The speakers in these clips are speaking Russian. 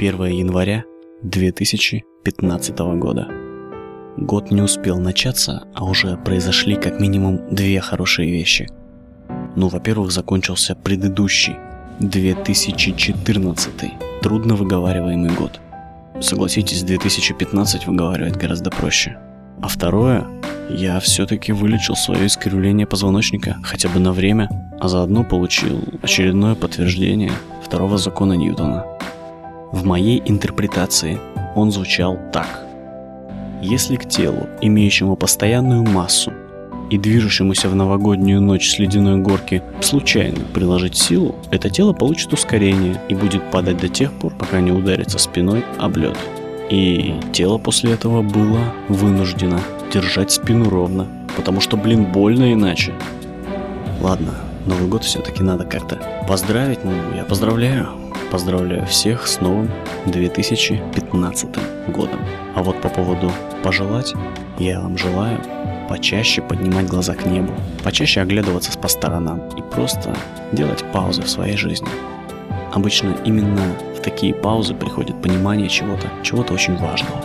1 января 2015 года. Год не успел начаться, а уже произошли как минимум две хорошие вещи. Ну, во-первых, закончился предыдущий, 2014, трудно выговариваемый год. Согласитесь, 2015 выговаривать гораздо проще. А второе, я все-таки вылечил свое искривление позвоночника хотя бы на время, а заодно получил очередное подтверждение второго закона Ньютона. В моей интерпретации он звучал так. Если к телу, имеющему постоянную массу и движущемуся в новогоднюю ночь с ледяной горки случайно приложить силу, это тело получит ускорение и будет падать до тех пор, пока не ударится спиной об лед. И тело после этого было вынуждено держать спину ровно, потому что, блин, больно иначе. Ладно, Новый год все-таки надо как-то поздравить, ну, я поздравляю. Поздравляю всех с новым 2015 годом. А вот по поводу пожелать, я вам желаю почаще поднимать глаза к небу, почаще оглядываться по сторонам и просто делать паузы в своей жизни. Обычно именно в такие паузы приходит понимание чего-то, чего-то очень важного.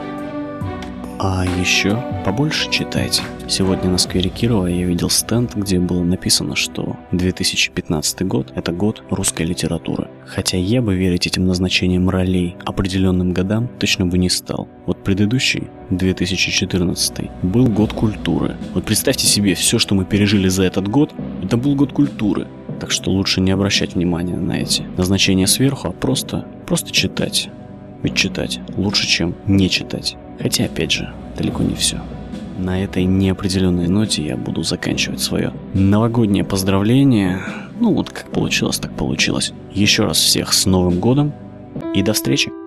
А еще побольше читайте. Сегодня на сквере Кирова я видел стенд, где было написано, что 2015 год – это год русской литературы. Хотя я бы верить этим назначениям ролей определенным годам точно бы не стал. Вот предыдущий, 2014, был год культуры. Вот представьте себе, все, что мы пережили за этот год, это был год культуры. Так что лучше не обращать внимания на эти назначения сверху, а просто, просто читать. Ведь читать лучше, чем не читать. Хотя, опять же, далеко не все. На этой неопределенной ноте я буду заканчивать свое новогоднее поздравление. Ну вот как получилось, так получилось. Еще раз всех с Новым годом и до встречи!